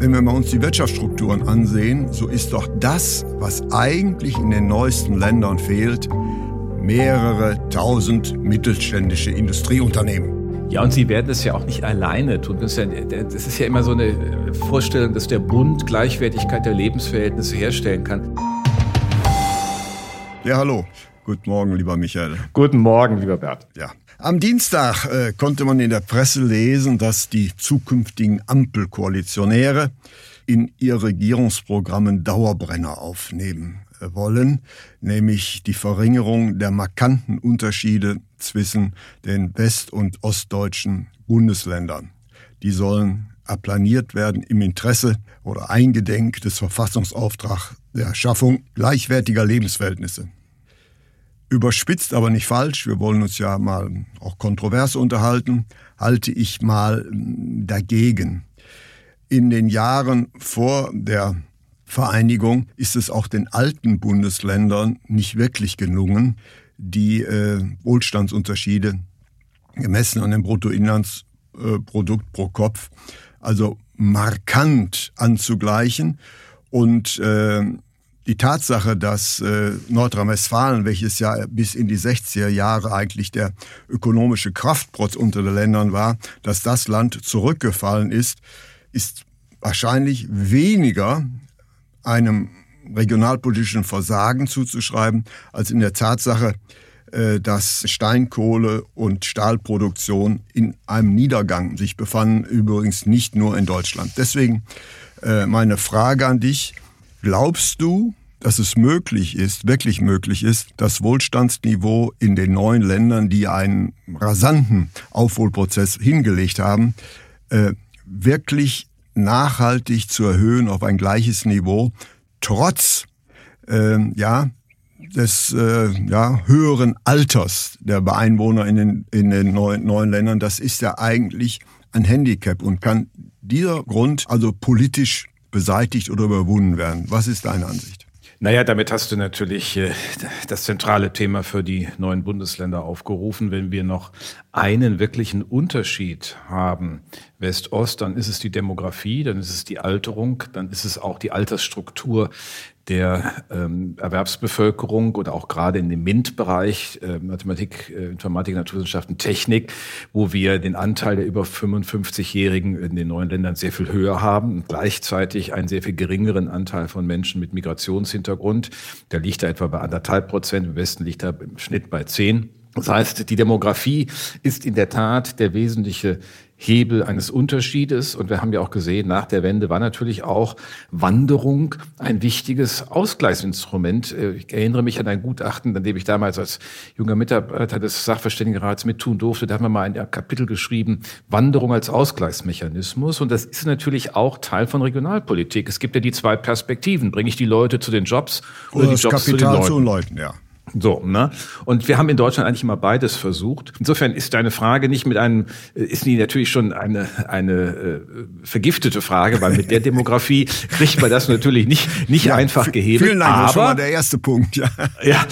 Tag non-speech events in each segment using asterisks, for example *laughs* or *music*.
Wenn wir uns die Wirtschaftsstrukturen ansehen, so ist doch das, was eigentlich in den neuesten Ländern fehlt, mehrere tausend mittelständische Industrieunternehmen. Ja, und Sie werden es ja auch nicht alleine tun. Das ist ja, das ist ja immer so eine Vorstellung, dass der Bund Gleichwertigkeit der Lebensverhältnisse herstellen kann. Ja, hallo. Guten Morgen, lieber Michael. Guten Morgen, lieber Bert. Ja. Am Dienstag äh, konnte man in der Presse lesen, dass die zukünftigen Ampelkoalitionäre in ihr Regierungsprogrammen Dauerbrenner aufnehmen äh, wollen, nämlich die Verringerung der markanten Unterschiede zwischen den west- und ostdeutschen Bundesländern. Die sollen aplaniert werden im Interesse oder eingedenk des Verfassungsauftrags der Schaffung gleichwertiger Lebensverhältnisse. Überspitzt, aber nicht falsch, wir wollen uns ja mal auch kontrovers unterhalten, halte ich mal hm, dagegen. In den Jahren vor der Vereinigung ist es auch den alten Bundesländern nicht wirklich gelungen, die äh, Wohlstandsunterschiede gemessen an dem Bruttoinlandsprodukt pro Kopf, also markant anzugleichen. Und äh, die Tatsache, dass äh, Nordrhein-Westfalen, welches ja bis in die 60er Jahre eigentlich der ökonomische Kraftprotz unter den Ländern war, dass das Land zurückgefallen ist, ist wahrscheinlich weniger einem regionalpolitischen Versagen zuzuschreiben, als in der Tatsache, äh, dass Steinkohle und Stahlproduktion in einem Niedergang sich befanden, übrigens nicht nur in Deutschland. Deswegen äh, meine Frage an dich, glaubst du, dass es möglich ist, wirklich möglich ist, das Wohlstandsniveau in den neuen Ländern, die einen rasanten Aufholprozess hingelegt haben, äh, wirklich nachhaltig zu erhöhen auf ein gleiches Niveau, trotz äh, ja, des äh, ja, höheren Alters der Einwohner in den, in den neuen, neuen Ländern. Das ist ja eigentlich ein Handicap und kann dieser Grund also politisch beseitigt oder überwunden werden. Was ist deine Ansicht? Naja, damit hast du natürlich äh, das zentrale Thema für die neuen Bundesländer aufgerufen. Wenn wir noch einen wirklichen Unterschied haben, West-Ost, dann ist es die Demografie, dann ist es die Alterung, dann ist es auch die Altersstruktur der ähm, Erwerbsbevölkerung oder auch gerade in dem MINT-Bereich, äh, Mathematik, äh, Informatik, Naturwissenschaften, Technik, wo wir den Anteil der über 55-Jährigen in den neuen Ländern sehr viel höher haben und gleichzeitig einen sehr viel geringeren Anteil von Menschen mit Migrationshintergrund. Der liegt da etwa bei anderthalb Prozent, im Westen liegt er im Schnitt bei zehn. Das heißt, die Demografie ist in der Tat der wesentliche Hebel eines Unterschiedes. Und wir haben ja auch gesehen, nach der Wende war natürlich auch Wanderung ein wichtiges Ausgleichsinstrument. Äh, ich erinnere mich an ein Gutachten, an dem ich damals als junger Mitarbeiter des Sachverständigenrats mittun durfte. Da haben wir mal ein Kapitel geschrieben, Wanderung als Ausgleichsmechanismus. Und das ist natürlich auch Teil von Regionalpolitik. Es gibt ja die zwei Perspektiven. Bringe ich die Leute zu den Jobs oder, oder die Jobs Kapital zu den Leuten? Zu den Leuten ja. So, ne? Und wir haben in Deutschland eigentlich immer beides versucht. Insofern ist deine Frage nicht mit einem, ist die natürlich schon eine, eine äh, vergiftete Frage, weil mit der *laughs* Demografie kriegt man das natürlich nicht, nicht ja, einfach gehebelt. Vielen Dank, aber, das ist schon mal der erste Punkt, ja. *laughs* Ja,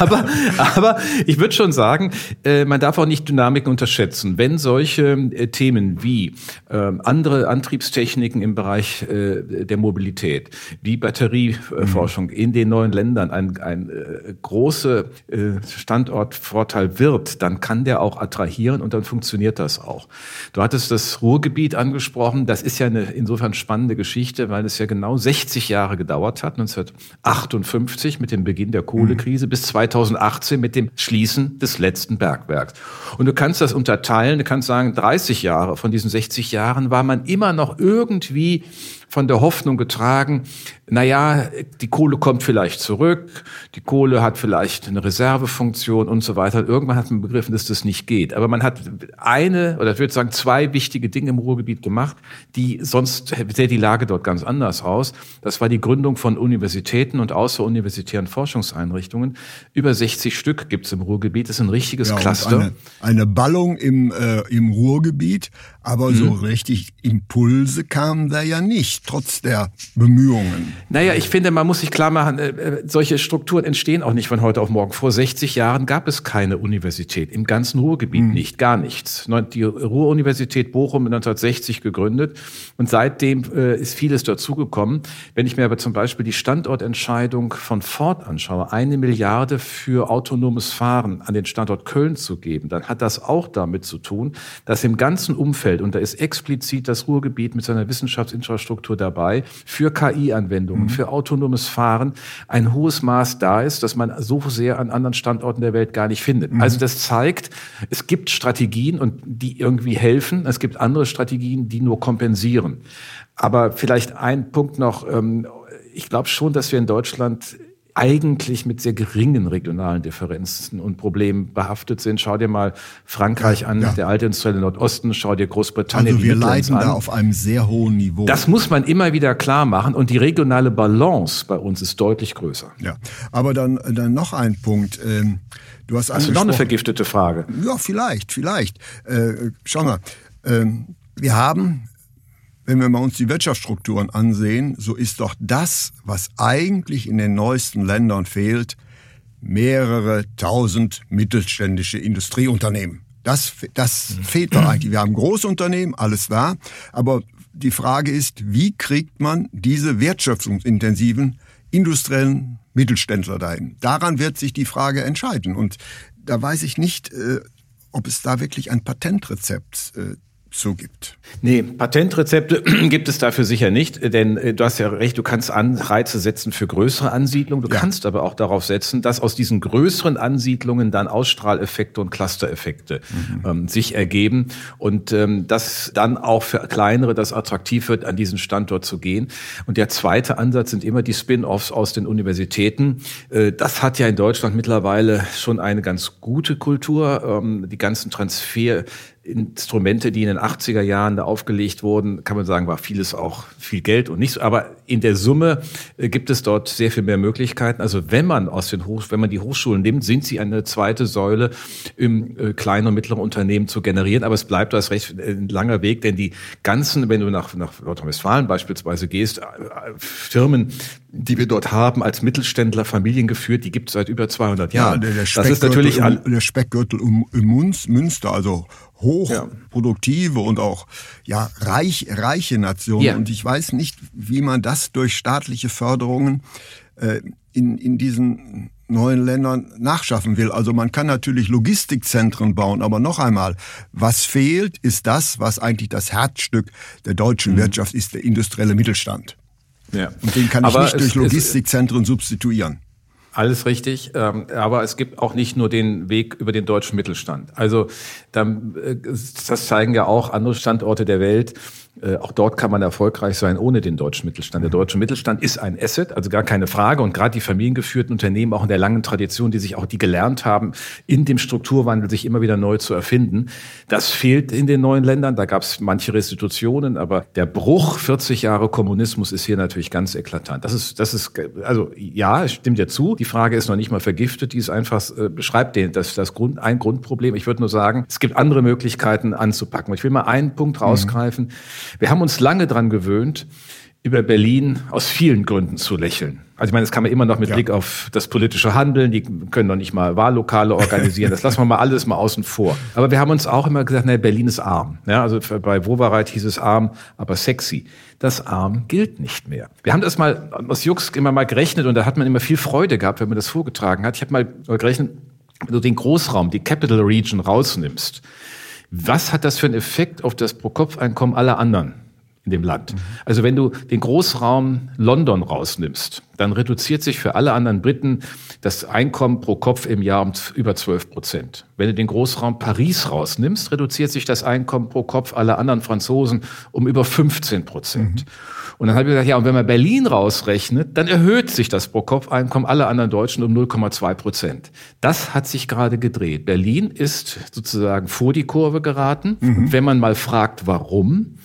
aber, aber ich würde schon sagen, äh, man darf auch nicht Dynamiken unterschätzen. Wenn solche äh, Themen wie äh, andere Antriebstechniken im Bereich äh, der Mobilität, wie Batterieforschung mhm. in den neuen Ländern ein, ein äh, großes große äh, Standortvorteil wird, dann kann der auch attrahieren und dann funktioniert das auch. Du hattest das Ruhrgebiet angesprochen. Das ist ja eine insofern spannende Geschichte, weil es ja genau 60 Jahre gedauert hat, 1958 mit dem Beginn der Kohlekrise mhm. bis 2018 mit dem Schließen des letzten Bergwerks. Und du kannst das unterteilen, du kannst sagen, 30 Jahre von diesen 60 Jahren war man immer noch irgendwie von der Hoffnung getragen, naja, die Kohle kommt vielleicht zurück, die Kohle hat vielleicht eine Reservefunktion und so weiter. Irgendwann hat man begriffen, dass das nicht geht. Aber man hat eine, oder ich würde sagen, zwei wichtige Dinge im Ruhrgebiet gemacht, die sonst sähe die Lage dort ganz anders aus. Das war die Gründung von Universitäten und außeruniversitären Forschungseinrichtungen. Über 60 Stück gibt es im Ruhrgebiet. Das ist ein richtiges ja, Cluster. Eine, eine, Ballung im, äh, im Ruhrgebiet, aber mhm. so richtig Impulse kamen da ja nicht, trotz der Bemühungen. Naja, ich finde, man muss sich klar machen, äh, äh solche Strukturen entstehen auch nicht von heute auf morgen. Vor 60 Jahren gab es keine Universität, im ganzen Ruhrgebiet mhm. nicht, gar nichts. Die Ruhr-Universität Bochum 1960 gegründet und seitdem äh, ist vieles dazugekommen. Wenn ich mir aber zum Beispiel die Standortentscheidung von Ford anschaue, eine Milliarde für autonomes Fahren an den Standort Köln zu geben, dann hat das auch damit zu tun, dass im ganzen Umfeld, und da ist explizit das Ruhrgebiet mit seiner Wissenschaftsinfrastruktur dabei, für KI-Anwendungen, mhm. für autonomes Fahren ein hohes Maß da ist, dass man so sehr an anderen Standorten der Welt gar nicht findet. Mhm. Also das zeigt, es gibt Strategien und die irgendwie helfen. Es gibt andere Strategien, die nur kompensieren. Aber vielleicht ein Punkt noch. Ähm, ich glaube schon, dass wir in Deutschland eigentlich mit sehr geringen regionalen Differenzen und Problemen behaftet sind. Schau dir mal Frankreich an, ja. der alte industrielle Nordosten, schau dir Großbritannien Also wir leiden da auf einem sehr hohen Niveau. Das muss man immer wieder klar machen und die regionale Balance bei uns ist deutlich größer. Ja, aber dann, dann noch ein Punkt. Ähm, du hast, du noch eine vergiftete Frage? Ja, vielleicht, vielleicht. Äh, schau mal, ähm, wir haben wenn wir mal uns die Wirtschaftsstrukturen ansehen, so ist doch das, was eigentlich in den neuesten Ländern fehlt, mehrere tausend mittelständische Industrieunternehmen. Das, das mhm. fehlt doch eigentlich. Wir haben Großunternehmen, alles da. Aber die Frage ist, wie kriegt man diese wertschöpfungsintensiven industriellen Mittelständler dahin? Daran wird sich die Frage entscheiden. Und da weiß ich nicht, äh, ob es da wirklich ein Patentrezept äh, so gibt. Nee, Patentrezepte *clears throat* gibt es dafür sicher nicht, denn äh, du hast ja recht, du kannst Anreize setzen für größere Ansiedlungen, du ja. kannst aber auch darauf setzen, dass aus diesen größeren Ansiedlungen dann Ausstrahleffekte und Clustereffekte mhm. ähm, sich ergeben und ähm, dass dann auch für kleinere das attraktiv wird, an diesen Standort zu gehen. Und der zweite Ansatz sind immer die Spin-offs aus den Universitäten. Äh, das hat ja in Deutschland mittlerweile schon eine ganz gute Kultur. Ähm, die ganzen Transfer Instrumente, die in den 80er Jahren da aufgelegt wurden, kann man sagen, war vieles auch viel Geld und nichts. Aber in der Summe äh, gibt es dort sehr viel mehr Möglichkeiten. Also wenn man aus den Hoch, wenn man die Hochschulen nimmt, sind sie eine zweite Säule im äh, kleinen und mittleren Unternehmen zu generieren. Aber es bleibt das recht äh, ein langer Weg, denn die ganzen, wenn du nach, nach Nordrhein-Westfalen beispielsweise gehst, Firmen, die wir dort haben, als Mittelständler, familiengeführt, die gibt es seit über 200 Jahren. Ja, der, der das ist natürlich um, der Speckgürtel um, um Münster, also hochproduktive ja. und auch ja reich, reiche Nationen. Ja. Und ich weiß nicht, wie man das durch staatliche Förderungen äh, in, in diesen neuen Ländern nachschaffen will. Also man kann natürlich Logistikzentren bauen, aber noch einmal, was fehlt, ist das, was eigentlich das Herzstück der deutschen mhm. Wirtschaft ist, der industrielle Mittelstand. Ja. Und den kann ich aber nicht durch Logistikzentren substituieren. Alles richtig, ähm, aber es gibt auch nicht nur den Weg über den deutschen Mittelstand. Also äh, das zeigen ja auch andere Standorte der Welt. Äh, auch dort kann man erfolgreich sein ohne den deutschen Mittelstand. Der deutsche Mittelstand ist ein Asset, also gar keine Frage. Und gerade die familiengeführten Unternehmen, auch in der langen Tradition, die sich auch die gelernt haben, in dem Strukturwandel sich immer wieder neu zu erfinden, das fehlt in den neuen Ländern. Da gab es manche Restitutionen, aber der Bruch 40 Jahre Kommunismus ist hier natürlich ganz eklatant. Das ist, das ist, also ja, stimmt ja zu. Die Frage ist noch nicht mal vergiftet. Die ist einfach äh, beschreibt den, das, das Grund, ein Grundproblem. Ich würde nur sagen, es gibt andere Möglichkeiten anzupacken. Ich will mal einen Punkt mhm. rausgreifen. Mhm. Wir haben uns lange dran gewöhnt, über Berlin aus vielen Gründen zu lächeln. Also ich meine, das kann man immer noch mit ja. Blick auf das politische Handeln, die können doch nicht mal Wahllokale organisieren, das lassen wir mal alles mal außen vor. Aber wir haben uns auch immer gesagt, naja, Berlin ist arm. Ja, also bei Wovereit hieß es arm, aber sexy. Das arm gilt nicht mehr. Wir haben das mal aus Jux immer mal gerechnet und da hat man immer viel Freude gehabt, wenn man das vorgetragen hat. Ich habe mal gerechnet, wenn du den Großraum, die Capital Region rausnimmst, was hat das für einen Effekt auf das Pro-Kopf-Einkommen aller anderen in dem Land. Also wenn du den Großraum London rausnimmst, dann reduziert sich für alle anderen Briten das Einkommen pro Kopf im Jahr um über 12 Prozent. Wenn du den Großraum Paris rausnimmst, reduziert sich das Einkommen pro Kopf aller anderen Franzosen um über 15 Prozent. Mhm. Und dann habe ich gesagt, ja, und wenn man Berlin rausrechnet, dann erhöht sich das Pro-Kopf-Einkommen aller anderen Deutschen um 0,2 Prozent. Das hat sich gerade gedreht. Berlin ist sozusagen vor die Kurve geraten. Mhm. Und wenn man mal fragt, warum,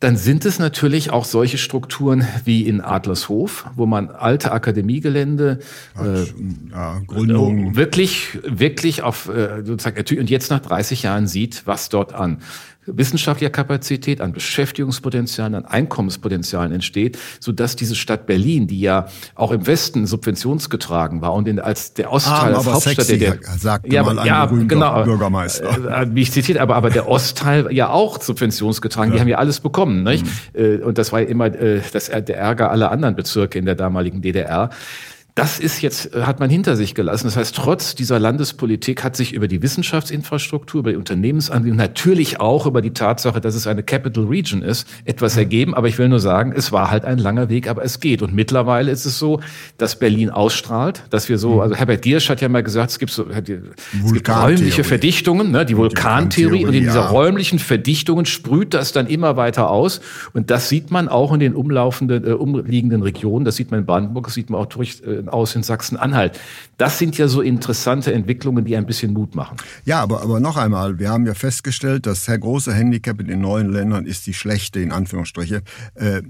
dann sind es natürlich auch solche Strukturen wie in Adlershof, wo man alte Akademiegelände äh, ja, Gründung. wirklich, wirklich auf äh, sozusagen und jetzt nach 30 Jahren sieht, was dort an wissenschaftlicher Kapazität, an Beschäftigungspotenzialen, an Einkommenspotenzialen entsteht, so dass diese Stadt Berlin, die ja auch im Westen subventionsgetragen war und in, als der Ostteil ah, als Hauptstadt sexy, der, sagte ja, mal ein ja, genau, Bürgermeister. Äh, wie ich zitiert, aber aber der Ostteil ja auch subventionsgetragen, ja. die haben ja alles bekommen, nicht? Mhm. Und das war ja immer äh, das, der Ärger aller anderen Bezirke in der damaligen DDR. Das ist jetzt, äh, hat man hinter sich gelassen. Das heißt, trotz dieser Landespolitik hat sich über die Wissenschaftsinfrastruktur, über die Unternehmensanliegen, natürlich auch über die Tatsache, dass es eine Capital Region ist, etwas ergeben. Aber ich will nur sagen, es war halt ein langer Weg, aber es geht. Und mittlerweile ist es so, dass Berlin ausstrahlt, dass wir so, mhm. also Herbert Giersch hat ja mal gesagt, es gibt so, es gibt räumliche Verdichtungen, ne, die Vulkantheorie. Und in dieser räumlichen Verdichtungen sprüht das dann immer weiter aus. Und das sieht man auch in den umlaufenden, äh, umliegenden Regionen. Das sieht man in Brandenburg, das sieht man auch durch, äh, aus in Sachsen-Anhalt. Das sind ja so interessante Entwicklungen, die ein bisschen Mut machen. Ja, aber, aber noch einmal, wir haben ja festgestellt, das sehr große Handicap in den neuen Ländern ist die schlechte, in Anführungsstriche, äh,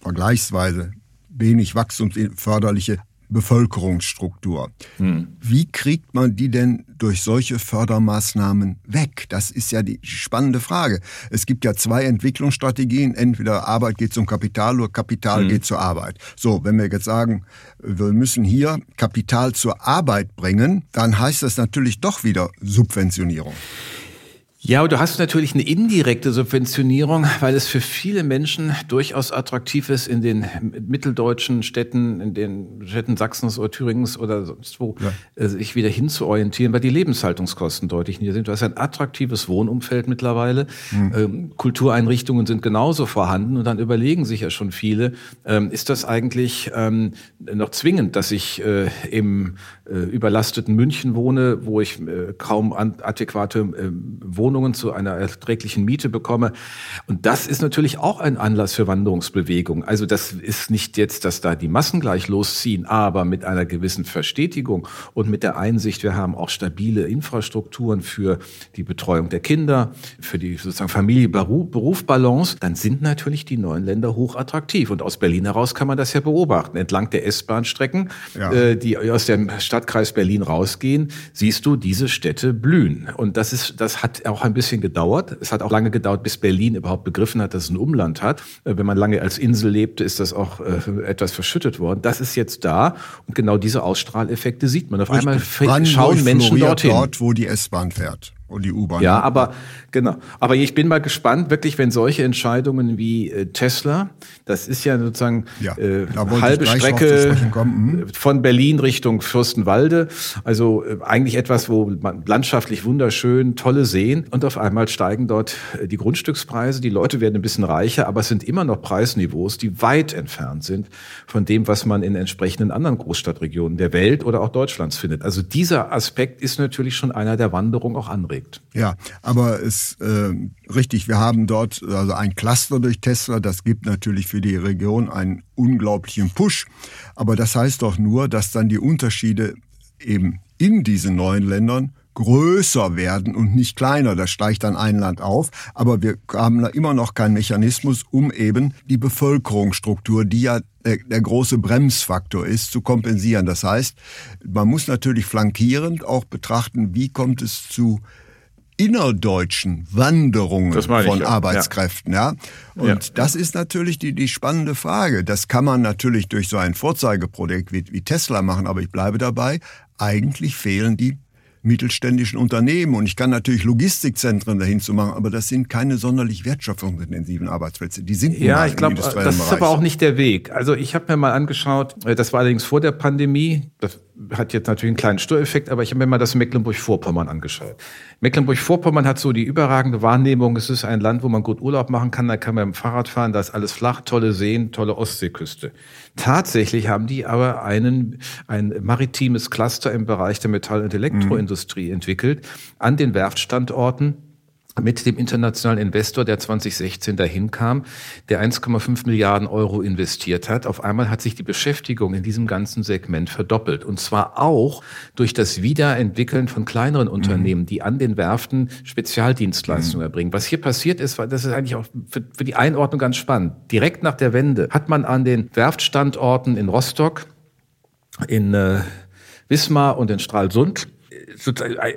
vergleichsweise wenig wachstumsförderliche Bevölkerungsstruktur. Hm. Wie kriegt man die denn durch solche Fördermaßnahmen weg? Das ist ja die spannende Frage. Es gibt ja zwei Entwicklungsstrategien. Entweder Arbeit geht zum Kapital oder Kapital hm. geht zur Arbeit. So, wenn wir jetzt sagen, wir müssen hier Kapital zur Arbeit bringen, dann heißt das natürlich doch wieder Subventionierung. Ja, du hast natürlich eine indirekte Subventionierung, weil es für viele Menschen durchaus attraktiv ist, in den mitteldeutschen Städten, in den Städten Sachsens oder Thüringens oder sonst wo, ja. Äh, sich wieder hinzuorientieren, weil die Lebenshaltungskosten deutlich niedriger sind. Du hast ein attraktives Wohnumfeld mittlerweile. Mhm. Kultureinrichtungen sind genauso vorhanden und dann überlegen sich ja schon viele, ähm, ist das eigentlich ähm, noch zwingend, dass ich äh, im überlasteten München wohne, wo ich kaum adäquate Wohnungen Wohnungen zu einer erträglichen Miete bekomme. Und das ist natürlich auch ein Anlass für Wanderungsbewegung. Also das ist nicht jetzt, dass da die Massen gleich losziehen, aber mit einer gewissen Verstetigung und mit der Einsicht, wir haben auch stabile Infrastrukturen für die Betreuung der Kinder, für die sozusagen Familie-Beruf-Balance, dann sind natürlich die neuen Länder hoch attraktiv. Und aus Berlin heraus kann man das ja beobachten. Entlang der S-Bahn-Strecken, ja. äh, die aus dem Stadtkreis Berlin rausgehen, siehst du diese Städte blühen. Und das ist, das hat auch ein bisschen gedauert. Es hat auch lange gedauert, bis Berlin überhaupt begriffen hat, dass es ein Umland hat. Äh, wenn man lange als Insel lebte, ist das auch äh, etwas verschüttet worden. Das ist jetzt da und genau diese Ausstrahleffekte sieht man. Auf einmal schauen Menschen dorthin. Dort, wo die S-Bahn fährt und die U-Bahn. Ja, aber genau. Aber ich bin mal gespannt, wirklich, wenn solche Entscheidungen wie äh, Tesla, das ist ja sozusagen ja, äh, halbe Strecke mhm. von Berlin Richtung Fürstenwalde, also äh, eigentlich etwas, wo man landschaftlich wunderschön, tolle Seen und auf einmal steigen dort äh, die Grundstückspreise, die Leute werden ein bisschen reicher, aber es sind immer noch Preisniveaus, die weit entfernt sind von dem, was man in entsprechenden anderen Großstadtregionen der Welt oder auch Deutschlands findet. Also dieser Aspekt ist natürlich schon einer der Wanderung auch anregt anregt. Ja, aber es äh, richtig, wir haben dort also ein Cluster durch Tesla, das gibt natürlich für die Region einen unglaublichen Push, aber das heißt doch nur, dass dann die Unterschiede eben in diesen neuen Ländern größer werden und nicht kleiner. Das steigt dann ein Land auf. Aber wir haben da immer noch keinen Mechanismus, um eben die Bevölkerungsstruktur, die ja der, der große Bremsfaktor ist, zu kompensieren. Das heißt, man muss natürlich flankierend auch betrachten, wie kommt es zu innerdeutschen Wanderungen von ich, Arbeitskräften, ja. ja? Und ja. das ist natürlich die, die spannende Frage. Das kann man natürlich durch so ein Vorzeigeprojekt wie, wie Tesla machen, aber ich bleibe dabei. Eigentlich fehlen die mittelständischen Unternehmen. Und ich kann natürlich Logistikzentren dahin zu machen, aber das sind keine sonderlich wertschöpfungsintensiven Arbeitsplätze. Die sind ja, ich glaube, das ist aber auch nicht der Weg. Also ich habe mir mal angeschaut, äh, das war allerdings vor der Pandemie. Das hat jetzt natürlich einen kleinen Störeffekt, aber ich habe mir mal das Mecklenburg-Vorpommern angeschaut. Mecklenburg-Vorpommern hat so die überragende Wahrnehmung, es ist ein Land, wo man gut Urlaub machen kann, da kann man mit dem Fahrrad fahren, da ist alles flach, tolle Seen, tolle Ostseeküste. Tatsächlich haben die aber einen, ein maritimes Cluster im Bereich der Metall- und Elektroindustrie mhm. entwickelt, an den Werftstandorten mit dem internationalen Investor, der 2016 dahin kam, der 1,5 Milliarden Euro investiert hat. Auf einmal hat sich die Beschäftigung in diesem ganzen Segment verdoppelt. Und zwar auch durch das Wiederentwickeln von kleineren mhm. Unternehmen, die an den Werften Spezialdienstleistungen mhm. erbringen. Was hier passiert ist, das ist eigentlich auch für, für die Einordnung ganz spannend. Direkt nach der Wende hat man an den Werftstandorten in Rostock, in äh, Wismar und in Stralsund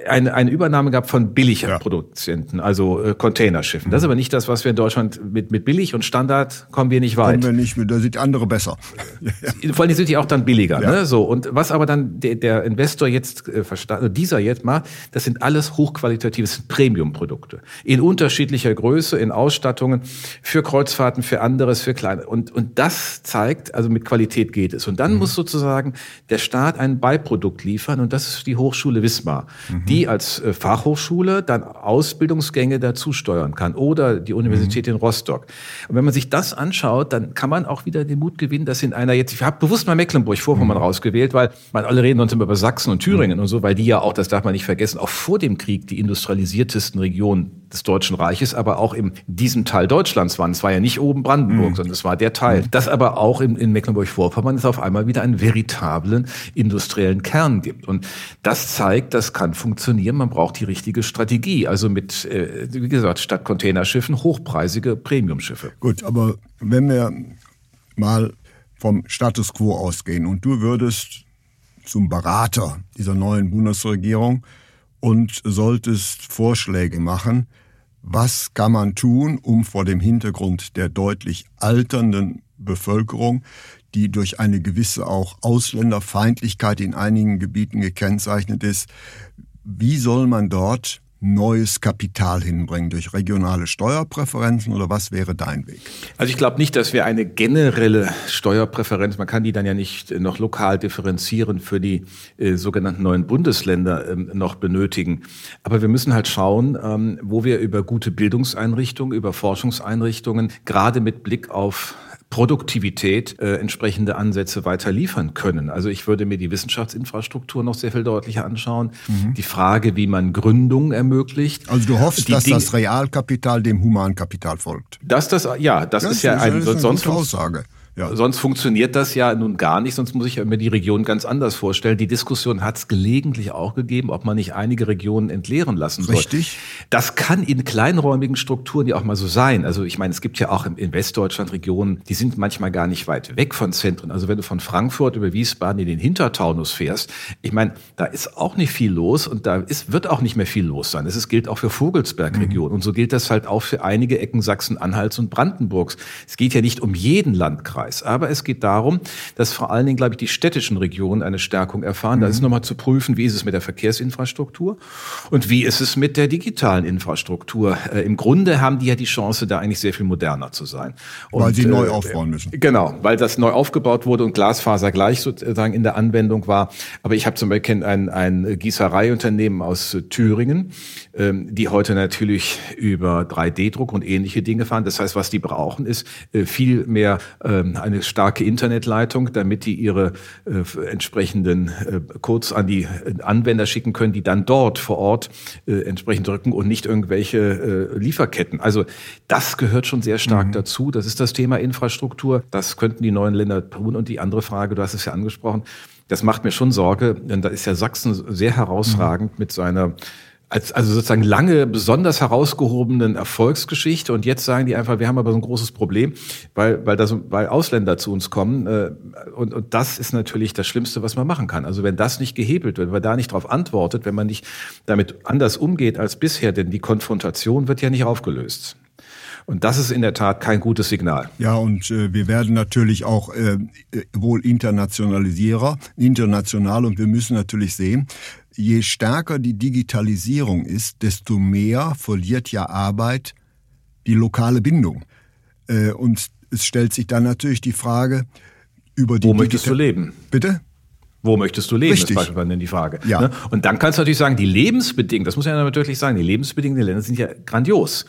eine, eine Übernahme gab von Billigproduzenten, ja. also äh, Containerschiffen. Das ist aber nicht das, was wir in Deutschland mit, mit billig und Standard kommen wir nicht weit. Kommen wir nicht, da sind andere besser. *laughs* Vor allem sind die auch dann billiger. Ja. Ne? So und was aber dann der, der Investor jetzt äh, verstanden, dieser jetzt macht, das sind alles hochqualitative Premium-Produkte in unterschiedlicher Größe, in Ausstattungen für Kreuzfahrten, für anderes, für kleine und und das zeigt, also mit Qualität geht es. Und dann mhm. muss sozusagen der Staat ein Beiprodukt liefern und das ist die Hochschule Wismar war, mhm. die als äh, Fachhochschule dann Ausbildungsgänge dazu steuern kann oder die Universität mhm. in Rostock. Und wenn man sich das anschaut, dann kann man auch wieder den Mut gewinnen, dass in einer jetzt, ich habe bewusst mal Mecklenburg-Vorpommern mhm. rausgewählt, weil man alle reden uns immer über Sachsen und Thüringen mhm. und so, weil die ja auch, das darf man nicht vergessen, auch vor dem Krieg die industrialisiertesten Regionen des Deutschen Reiches, aber auch in diesem Teil Deutschlands waren. Es war ja nicht oben Brandenburg, mhm. sondern es war der Teil. Mhm. Das aber auch in, in Mecklenburg-Vorpommern es auf einmal wieder einen veritablen industriellen Kern gibt. Und das zeigt, das kann funktionieren. Man braucht die richtige Strategie. Also mit, äh, wie gesagt, statt Containerschiffen hochpreisige Premiumschiffe. Gut, aber wenn wir mal vom Status quo ausgehen und du würdest zum Berater dieser neuen Bundesregierung und solltest Vorschläge machen, was kann man tun, um vor dem Hintergrund der deutlich alternden Bevölkerung, die durch eine gewisse auch Ausländerfeindlichkeit in einigen Gebieten gekennzeichnet ist, wie soll man dort neues Kapital hinbringen durch regionale Steuerpräferenzen oder was wäre dein Weg? Also ich glaube nicht, dass wir eine generelle Steuerpräferenz, man kann die dann ja nicht noch lokal differenzieren für die äh, sogenannten neuen Bundesländer ähm, noch benötigen. Aber wir müssen halt schauen, ähm, wo wir über gute Bildungseinrichtungen, über Forschungseinrichtungen, gerade mit Blick auf Produktivität äh, entsprechende Ansätze weiter liefern können. Also ich würde mir die Wissenschaftsinfrastruktur noch sehr viel deutlicher anschauen. Mhm. Die Frage, wie man Gründungen ermöglicht. Also du hoffst, dass Dinge, das Realkapital dem Humankapital folgt. Dass das, ja, das, das ist ja ein, ist eine sonst Aussage. Ja. Sonst funktioniert das ja nun gar nicht, sonst muss ich mir die Region ganz anders vorstellen. Die Diskussion hat es gelegentlich auch gegeben, ob man nicht einige Regionen entleeren lassen soll. Richtig. Das kann in kleinräumigen Strukturen ja auch mal so sein. Also ich meine, es gibt ja auch in Westdeutschland Regionen, die sind manchmal gar nicht weit weg von Zentren. Also wenn du von Frankfurt über Wiesbaden in den Hintertaunus fährst, ich meine, da ist auch nicht viel los und da ist, wird auch nicht mehr viel los sein. Das gilt auch für Vogelsberg-Region. Mhm. Und so gilt das halt auch für einige Ecken Sachsen-Anhalts und Brandenburgs. Es geht ja nicht um jeden Landkreis. Landkreis. Aber es geht darum, dass vor allen Dingen, glaube ich, die städtischen Regionen eine Stärkung erfahren. Mhm. Da ist nochmal zu prüfen, wie ist es mit der Verkehrsinfrastruktur und wie ist es mit der digitalen Infrastruktur. Äh, Im Grunde haben die ja die Chance, da eigentlich sehr viel moderner zu sein. Und, weil sie neu äh, aufbauen müssen. Genau, weil das neu aufgebaut wurde und Glasfaser gleich sozusagen in der Anwendung war. Aber ich habe zum Beispiel ein, ein Gießereiunternehmen aus Thüringen, ähm, die heute natürlich über 3D-Druck und ähnliche Dinge fahren. Das heißt, was die brauchen, ist äh, viel mehr ähm, eine starke Internetleitung, damit die ihre äh, entsprechenden äh, Codes an die äh, Anwender schicken können, die dann dort vor Ort äh, entsprechend drücken und nicht irgendwelche äh, Lieferketten. Also das gehört schon sehr stark mhm. dazu. Das ist das Thema Infrastruktur. Das könnten die neuen Länder tun. Und die andere Frage, du hast es ja angesprochen, das macht mir schon Sorge, denn da ist ja Sachsen sehr herausragend mhm. mit seiner als also sozusagen lange besonders herausgehobenen Erfolgsgeschichte und jetzt sagen die einfach, wir haben aber so ein großes Problem, weil weil das weil Ausländer zu uns kommen äh, und, und das ist natürlich das Schlimmste, was man machen kann. Also wenn das nicht gehebelt wird, wenn man da nicht darauf antwortet, wenn man nicht damit anders umgeht als bisher, denn die Konfrontation wird ja nicht aufgelöst. Und das ist in der Tat kein gutes Signal. Ja, und äh, wir werden natürlich auch äh, wohl Internationalisierer, international, und wir müssen natürlich sehen, je stärker die Digitalisierung ist, desto mehr verliert ja Arbeit die lokale Bindung. Äh, und es stellt sich dann natürlich die Frage über die. Wo möchtest du leben? Bitte? Wo möchtest du leben? Richtig. ist beispielsweise die Frage. Ja. Ne? Und dann kannst du natürlich sagen, die Lebensbedingungen, das muss ja natürlich sagen, die Lebensbedingungen der Länder sind ja grandios.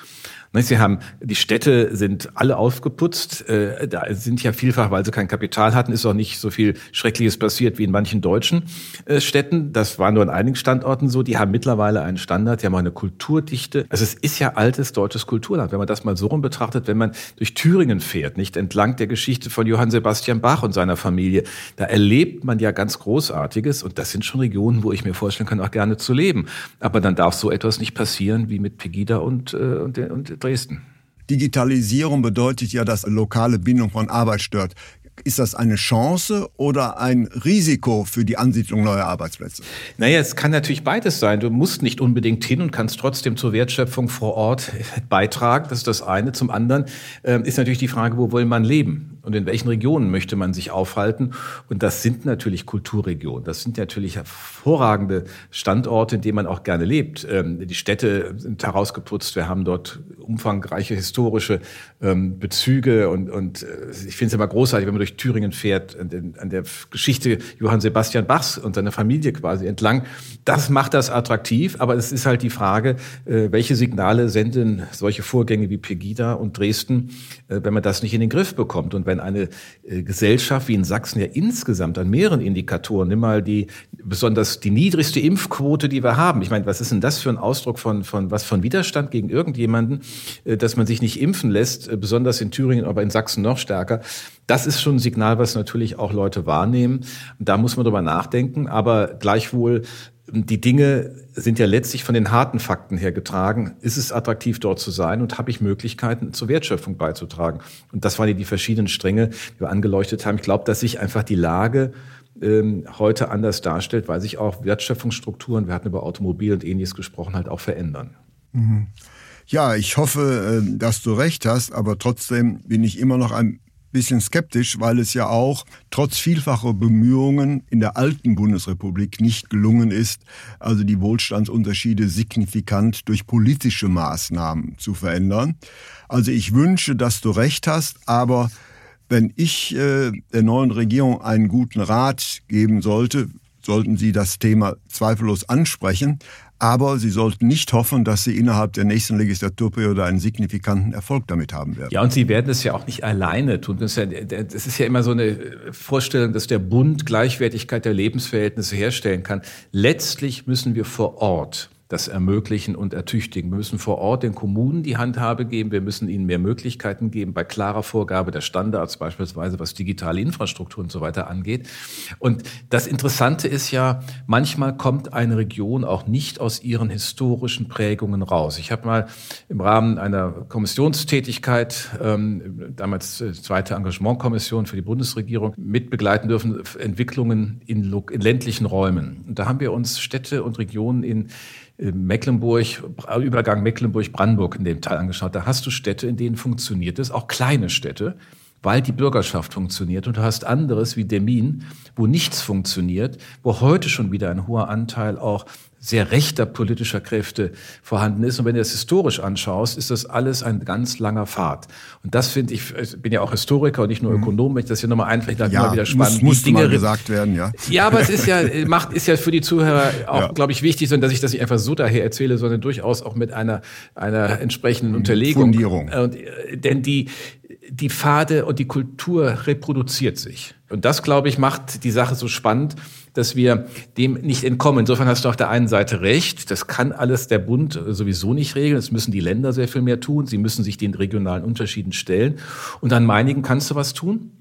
Ne, sie haben, die Städte sind alle aufgeputzt. Äh, da sind ja vielfach, weil sie kein Kapital hatten, ist auch nicht so viel Schreckliches passiert wie in manchen deutschen äh, Städten. Das war nur an einigen Standorten so. Die haben mittlerweile einen Standard, die haben auch eine Kulturdichte. Also es ist ja altes deutsches Kulturland. Wenn man das mal so rum betrachtet, wenn man durch Thüringen fährt, nicht entlang der Geschichte von Johann Sebastian Bach und seiner Familie, da erlebt man ja ganz Großartiges. Und das sind schon Regionen, wo ich mir vorstellen kann, auch gerne zu leben. Aber dann darf so etwas nicht passieren wie mit Pegida und, äh, und, und Dresden. Digitalisierung bedeutet ja, dass lokale Bindung von Arbeit stört. Ist das eine Chance oder ein Risiko für die Ansiedlung neuer Arbeitsplätze? Naja, es kann natürlich beides sein. Du musst nicht unbedingt hin und kannst trotzdem zur Wertschöpfung vor Ort *laughs* beitragen. Das ist das eine. Zum anderen äh, ist natürlich die Frage, wo will man leben? Und in welchen Regionen möchte man sich aufhalten. Und das sind natürlich Kulturregionen. Das sind natürlich hervorragende Standorte, in denen man auch gerne lebt. Ähm, die Städte sind herausgeputzt. Wir haben dort umfangreiche historische ähm, Bezüge und, und äh, ich finde es immer großartig, wenn man durch Thüringen fährt, an der Geschichte Johann Sebastian Bachs und seiner Familie quasi entlang. Das macht das attraktiv, aber es ist halt die Frage, äh, welche Signale senden solche Vorgänge wie Pegida und Dresden, äh, wenn man das nicht in den Griff bekommt. Und wenn eine Gesellschaft wie in Sachsen ja insgesamt an mehreren Indikatoren, nimm mal die, besonders die niedrigste Impfquote, die wir haben. Ich meine, was ist denn das für ein Ausdruck von, von was von Widerstand gegen irgendjemanden, dass man sich nicht impfen lässt? Äh, besonders in Thüringen, aber in Sachsen noch stärker. Das ist schon ein Signal, was natürlich auch Leute wahrnehmen. Da muss man drüber nachdenken. Aber gleichwohl, die Dinge sind ja letztlich von den harten Fakten her getragen. Ist es attraktiv, dort zu sein? Und habe ich Möglichkeiten, zur Wertschöpfung beizutragen? Und das waren ja die verschiedenen Stränge, die wir angeleuchtet haben. Ich glaube, dass sich einfach die Lage ähm, heute anders darstellt, weil sich auch Wertschöpfungsstrukturen, wir hatten über Automobil und ähnliches gesprochen, halt auch verändern. Mhm. Ja, ich hoffe, äh, dass du recht hast, aber trotzdem bin ich immer noch ein bisschen skeptisch, weil es ja auch trotz vielfacher Bemühungen in der alten Bundesrepublik nicht gelungen ist, also die Wohlstandsunterschiede signifikant durch politische Maßnahmen zu verändern. Also ich wünsche, dass du recht hast, aber wenn ich äh, der neuen Regierung einen guten Rat geben sollte, sollten Sie das Thema zweifellos ansprechen. Aber Sie sollten nicht hoffen, dass Sie innerhalb der nächsten Legislaturperiode einen signifikanten Erfolg damit haben werden. Ja, und Sie werden es ja auch nicht alleine tun. Das ist ja, das ist ja immer so eine Vorstellung, dass der Bund Gleichwertigkeit der Lebensverhältnisse herstellen kann. Letztlich müssen wir vor Ort das ermöglichen und ertüchtigen. Wir müssen vor Ort den Kommunen die Handhabe geben. Wir müssen ihnen mehr Möglichkeiten geben bei klarer Vorgabe der Standards, beispielsweise was digitale Infrastruktur und so weiter angeht. Und das Interessante ist ja, manchmal kommt eine Region auch nicht aus ihren historischen Prägungen raus. Ich habe mal im Rahmen einer Kommissionstätigkeit, ähm, damals zweite Engagementkommission für die Bundesregierung, mitbegleiten dürfen, Entwicklungen in, in ländlichen Räumen. Und da haben wir uns Städte und Regionen in Mecklenburg, Übergang Mecklenburg-Brandenburg in dem Teil angeschaut. Da hast du Städte, in denen funktioniert es, auch kleine Städte, weil die Bürgerschaft funktioniert. Und du hast anderes wie Demin, wo nichts funktioniert, wo heute schon wieder ein hoher Anteil auch sehr rechter politischer Kräfte vorhanden ist. Und wenn du das historisch anschaust, ist das alles ein ganz langer Pfad. Und das finde ich, ich bin ja auch Historiker und nicht nur mhm. Ökonom, wenn ich das hier nochmal einfällt, dann ja, immer wieder spannend. Muss, muss Dinge mal gesagt werden, ja. Ja, aber es ist ja, *laughs* macht, ist ja für die Zuhörer auch, ja. glaube ich, wichtig, sondern dass ich das nicht einfach so daher erzähle, sondern durchaus auch mit einer, einer entsprechenden mhm. Unterlegung. Fundierung. Und, äh, denn die, die Pfade und die Kultur reproduziert sich. Und das, glaube ich, macht die Sache so spannend, dass wir dem nicht entkommen. Insofern hast du auf der einen Seite recht, das kann alles der Bund sowieso nicht regeln, das müssen die Länder sehr viel mehr tun, sie müssen sich den regionalen Unterschieden stellen. Und an einigen kannst du was tun,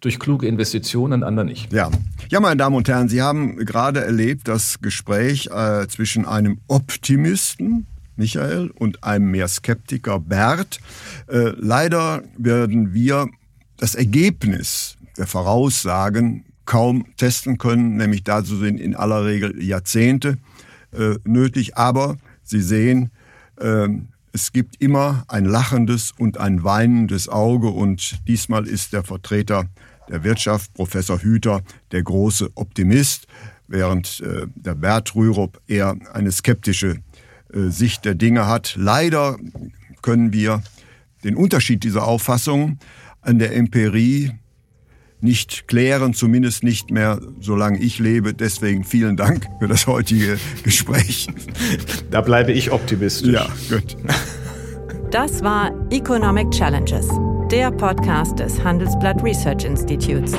durch kluge Investitionen, an anderen nicht. Ja. ja, meine Damen und Herren, Sie haben gerade erlebt das Gespräch äh, zwischen einem Optimisten, Michael, und einem mehr Skeptiker, Bert. Äh, leider werden wir das Ergebnis der Voraussagen kaum testen können, nämlich dazu sind in aller Regel Jahrzehnte äh, nötig. Aber Sie sehen, äh, es gibt immer ein lachendes und ein weinendes Auge und diesmal ist der Vertreter der Wirtschaft, Professor Hüter, der große Optimist, während äh, der Bert Rürup eher eine skeptische äh, Sicht der Dinge hat. Leider können wir den Unterschied dieser Auffassung an der Empirie nicht klären, zumindest nicht mehr, solange ich lebe. Deswegen vielen Dank für das heutige Gespräch. *laughs* Da bleibe ich optimistisch. Ja, gut. Das war Economic Challenges, der Podcast des Handelsblatt Research Institutes.